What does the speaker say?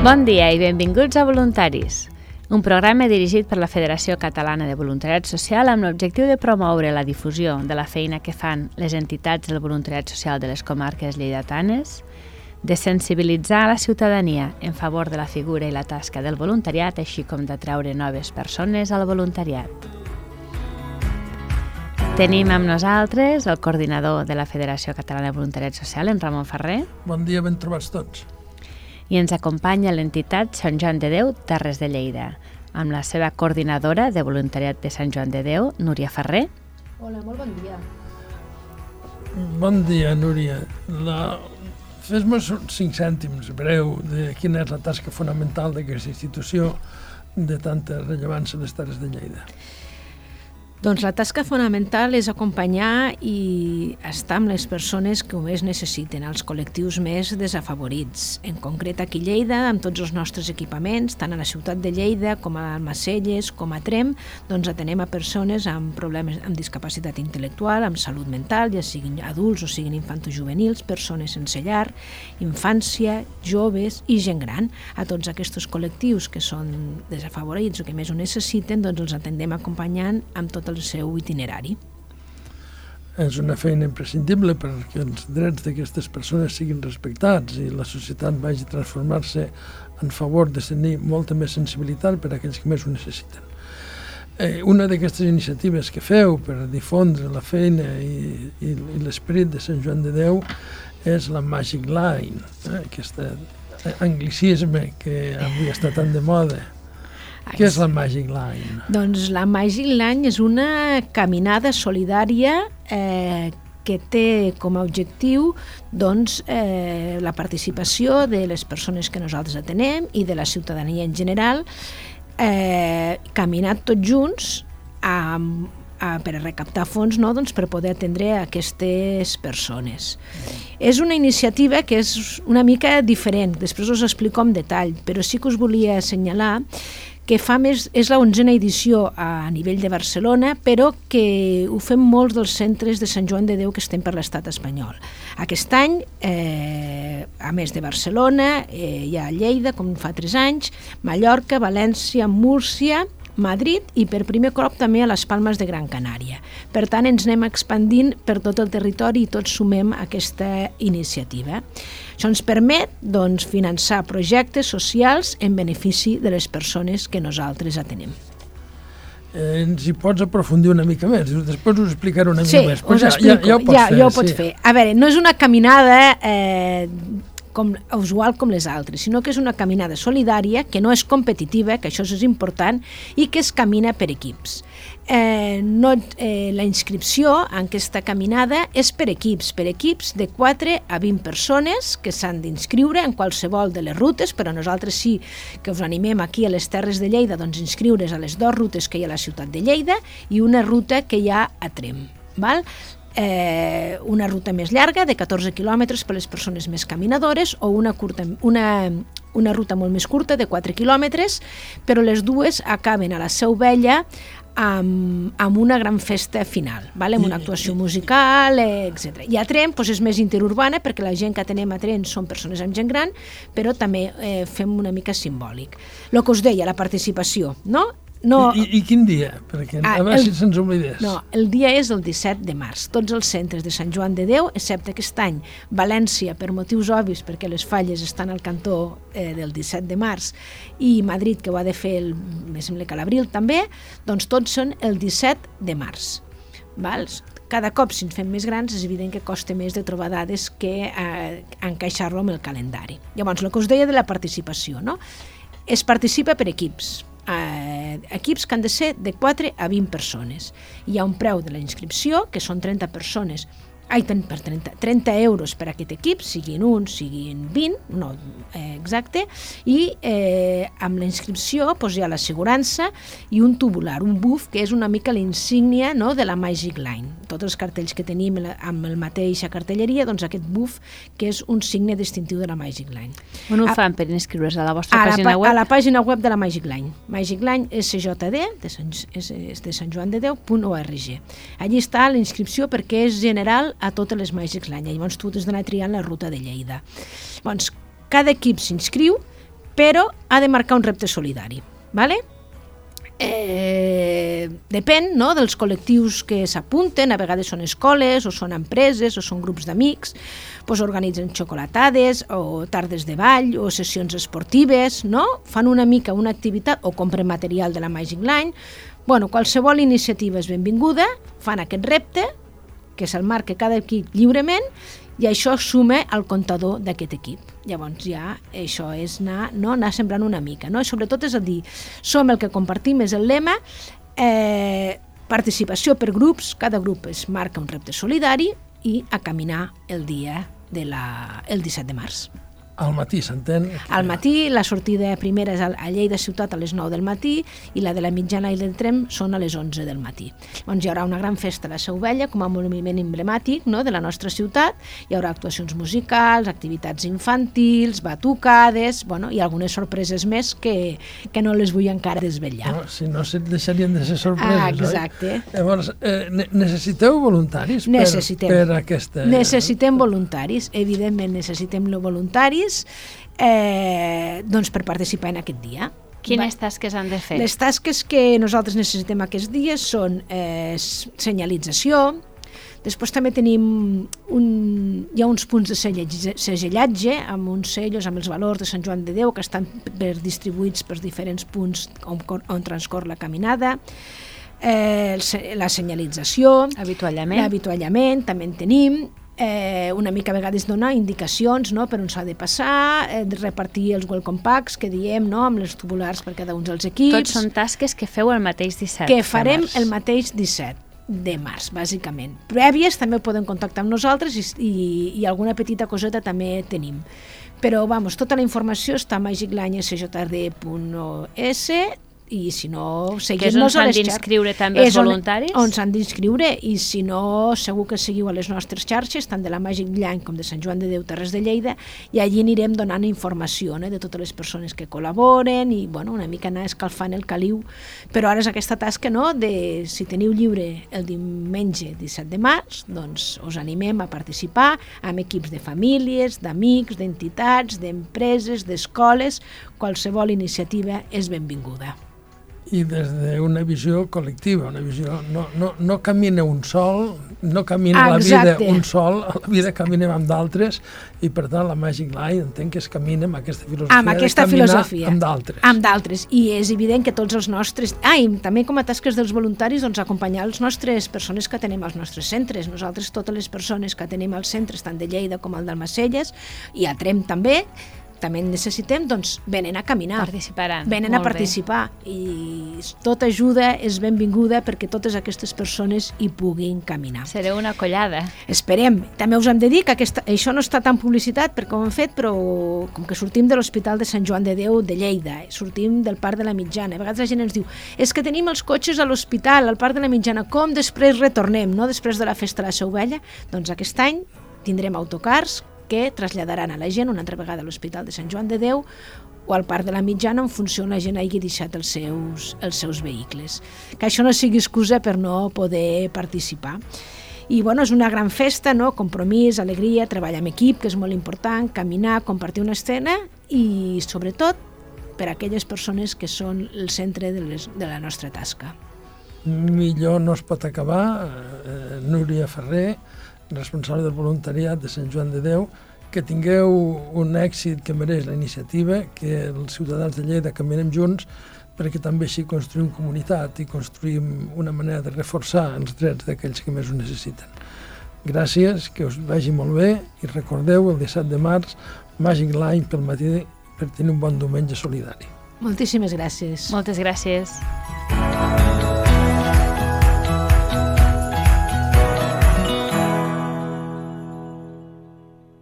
Bon dia i benvinguts a Voluntaris, un programa dirigit per la Federació Catalana de Voluntariat Social amb l'objectiu de promoure la difusió de la feina que fan les entitats del voluntariat social de les comarques lleidatanes, de sensibilitzar la ciutadania en favor de la figura i la tasca del voluntariat, així com d'atraure noves persones al voluntariat. Tenim amb nosaltres el coordinador de la Federació Catalana de Voluntariat Social, en Ramon Ferrer, Bon dia, ben trobats tots. I ens acompanya l'entitat Sant Joan de Déu, Terres de Lleida, amb la seva coordinadora de voluntariat de Sant Joan de Déu, Núria Ferrer, Hola, molt bon dia. Bon dia, Núria. La... Fes-me cinc cèntims breu de quina és la tasca fonamental d'aquesta institució de tanta rellevància a les Terres de Lleida. Doncs la tasca fonamental és acompanyar i estar amb les persones que ho més necessiten, els col·lectius més desafavorits. En concret aquí a Lleida, amb tots els nostres equipaments, tant a la ciutat de Lleida com a Almacelles, com a Trem, doncs atenem a persones amb problemes amb discapacitat intel·lectual, amb salut mental, ja siguin adults o siguin infantojuvenils, persones sense llar, infància, joves i gent gran. A tots aquests col·lectius que són desafavorits o que més ho necessiten, doncs els atendem acompanyant amb tot el seu itinerari. És una feina imprescindible perquè els drets d'aquestes persones siguin respectats i la societat vagi a transformar-se en favor de tenir molta més sensibilitat per a aquells que més ho necessiten. Eh, una d'aquestes iniciatives que feu per difondre la feina i, i, i l'esperit de Sant Joan de Déu és la Magic Line, eh, aquest anglicisme que avui està tan de moda. Què és la Magic Line? Doncs la Magic Line és una caminada solidària eh, que té com a objectiu doncs, eh, la participació de les persones que nosaltres atenem i de la ciutadania en general, eh, caminat tots junts amb, a, per a recaptar fons no? doncs per poder atendre aquestes persones. És una iniciativa que és una mica diferent, després us explico en detall, però sí que us volia assenyalar que fa més, és la onzena edició a nivell de Barcelona, però que ho fem molts dels centres de Sant Joan de Déu que estem per l'estat espanyol. Aquest any, eh, a més de Barcelona, eh, hi ha Lleida, com fa tres anys, Mallorca, València, Múrcia, Madrid i per primer cop també a les Palmes de Gran Canària. Per tant, ens anem expandint per tot el territori i tots sumem a aquesta iniciativa. Això ens permet doncs, finançar projectes socials en benefici de les persones que nosaltres atenem. Eh, ens hi pots aprofundir una mica més, després us explicaré una Sí, mica més. però us ja, explico, ja, ja ho pots ja, fer. ja ho pots sí. fer. A veure, no és una caminada eh, com, usual com les altres, sinó que és una caminada solidària, que no és competitiva, que això és important, i que es camina per equips. Eh, no, eh, la inscripció en aquesta caminada és per equips, per equips de 4 a 20 persones que s'han d'inscriure en qualsevol de les rutes, però nosaltres sí que us animem aquí a les Terres de Lleida doncs inscriure's a les dues rutes que hi ha a la ciutat de Lleida i una ruta que hi ha a Trem. Val? Eh, una ruta més llarga de 14 quilòmetres per les persones més caminadores o una, curta, una, una ruta molt més curta de 4 quilòmetres, però les dues acaben a la Seu Vella amb, amb una gran festa final, vale? amb una actuació musical, etc. I a Trem doncs és més interurbana perquè la gent que tenem a Trem són persones amb gent gran, però també eh, fem una mica simbòlic. El que us deia, la participació, no? No, I, i, quin dia? Perquè Ah, a veure el- si se'ns oblidés. no, el dia és el 17 de març. Tots els centres de Sant Joan de Déu, excepte aquest any València, per motius obvis, perquè les falles estan al cantó eh, del 17 de març, i Madrid, que ho ha de fer, el, me sembla que l'abril també, doncs tots són el 17 de març. Val? Cada cop, si ens fem més grans, és evident que costa més de trobar dades que eh, encaixar-lo amb el calendari. Llavors, el que us deia de la participació, no? Es participa per equips, eh, equips que han de ser de 4 a 20 persones. Hi ha un preu de la inscripció, que són 30 persones, ai, per 30, 30 euros per a aquest equip, siguin un, siguin 20, no eh, exacte, i eh, amb la inscripció doncs, hi ha l'assegurança i un tubular, un buf, que és una mica la insígnia no, de la Magic Line. Tots els cartells que tenim la- amb el mateixa cartelleria, doncs aquest buf, que és un signe distintiu de la Magic Line. On ho Ah. fan per inscriure's a la vostra A la, pàgina pa- web? a la pàgina web de la Magic Line. Magic Line SJD, de Sant, de Sant Joan de Déu.org. Allí està la inscripció perquè és general a totes les Magic Line. Llavors tu has d'anar triant la ruta de Lleida. Llavors, cada equip s'inscriu, però ha de marcar un repte solidari. ¿vale? Eh, depèn no, dels col·lectius que s'apunten, a vegades són escoles, o són empreses, o són grups d'amics, doncs organitzen xocolatades, o tardes de ball, o sessions esportives, no? fan una mica una activitat, o compren material de la Magic Line, bueno, qualsevol iniciativa és benvinguda, fan aquest repte, que se'l marca cada equip lliurement, i això suma al comptador d'aquest equip. Llavors ja això és anar, no, anar sembrant una mica. No? I sobretot és a dir, som el que compartim, és el lema, eh, participació per grups, cada grup es marca un repte solidari i a caminar el dia de la, el 17 de març. Al matí, s'entén? Al matí, la sortida primera és a Lleida Ciutat a les 9 del matí i la de la mitjana i del Trem són a les 11 del matí. Doncs hi haurà una gran festa a la Seu Vella com a moviment emblemàtic no, de la nostra ciutat. Hi haurà actuacions musicals, activitats infantils, batucades, bueno, i algunes sorpreses més que, que no les vull encara desvetllar. No, si no, se deixarien de ser sorpreses, ah, exacte. oi? Llavors, eh, necessiteu voluntaris necessitem. per, per aquesta... Necessitem voluntaris, evidentment necessitem voluntaris temps eh, doncs per participar en aquest dia. Quines tasques han de fer? Les tasques que nosaltres necessitem aquests dies són eh, senyalització, després també tenim un, hi ha uns punts de segellatge amb uns sellos amb els valors de Sant Joan de Déu que estan per distribuïts per diferents punts on, on transcorre la caminada, eh, la senyalització, avituallament. l'avituallament també en tenim, eh, una mica a vegades donar indicacions no, per on s'ha de passar, eh, repartir els welcome packs que diem no, amb les tubulars per cada un dels equips. Tots són tasques que feu el mateix 17 Que farem el mateix 17 de març, bàsicament. Prèvies també poden contactar amb nosaltres i, i, i alguna petita coseta també tenim. Però, vamos, tota la informació està a magiclanyesjrd.es i si no, seguir-nos a les xarxes. d'inscriure també els voluntaris? On, on s'han d'inscriure i si no, segur que seguiu a les nostres xarxes, tant de la Màgic Llang com de Sant Joan de Déu Terres de Lleida, i allí anirem donant informació no? de totes les persones que col·laboren i bueno, una mica anar escalfant el caliu. Però ara és aquesta tasca no? de si teniu lliure el diumenge 17 de març, doncs us animem a participar amb equips de famílies, d'amics, d'entitats, d'empreses, d'escoles, qualsevol iniciativa és benvinguda i des d'una visió col·lectiva, una visió... No, no, no camina un sol, no camina ah, la vida un sol, la vida caminem amb d'altres, i per tant la Magic Line entenc que es camina amb aquesta filosofia amb aquesta de filosofia, amb d'altres. Amb d'altres, i és evident que tots els nostres... Ah, i també com a tasques dels voluntaris, doncs acompanyar les nostres persones que tenim als nostres centres. Nosaltres, totes les persones que tenim als centres, tant de Lleida com el d'Almacelles, i a Trem també, també necessitem, doncs, venen a caminar. Participaran. Venen a participar. Bé. I tota ajuda és benvinguda perquè totes aquestes persones hi puguin caminar. Sereu una collada. Esperem. També us hem de dir que aquesta, això no està tan publicitat perquè ho hem fet, però com que sortim de l'Hospital de Sant Joan de Déu de Lleida, eh, sortim del Parc de la Mitjana, a vegades la gent ens diu és que tenim els cotxes a l'hospital, al Parc de la Mitjana, com després retornem, no? després de la festa de la Seu Vella? Doncs aquest any tindrem autocars que traslladaran a la gent una altra vegada a l'Hospital de Sant Joan de Déu o al Parc de la Mitjana on funció la gent hagi deixat els seus, els seus vehicles. Que això no sigui excusa per no poder participar. I bueno, és una gran festa, no? compromís, alegria, treball en equip, que és molt important, caminar, compartir una escena i sobretot per a aquelles persones que són el centre de, les, de la nostra tasca. Millor no es pot acabar. Eh, Núria Ferrer, responsable del voluntariat de Sant Joan de Déu, que tingueu un èxit que mereix la iniciativa, que els ciutadans de Lleida caminem junts, perquè també així construïm comunitat i construïm una manera de reforçar els drets d'aquells que més ho necessiten. Gràcies, que us vagi molt bé i recordeu el 17 de març Magic Line pel matí per tenir un bon diumenge solidari. Moltíssimes gràcies. Moltes gràcies.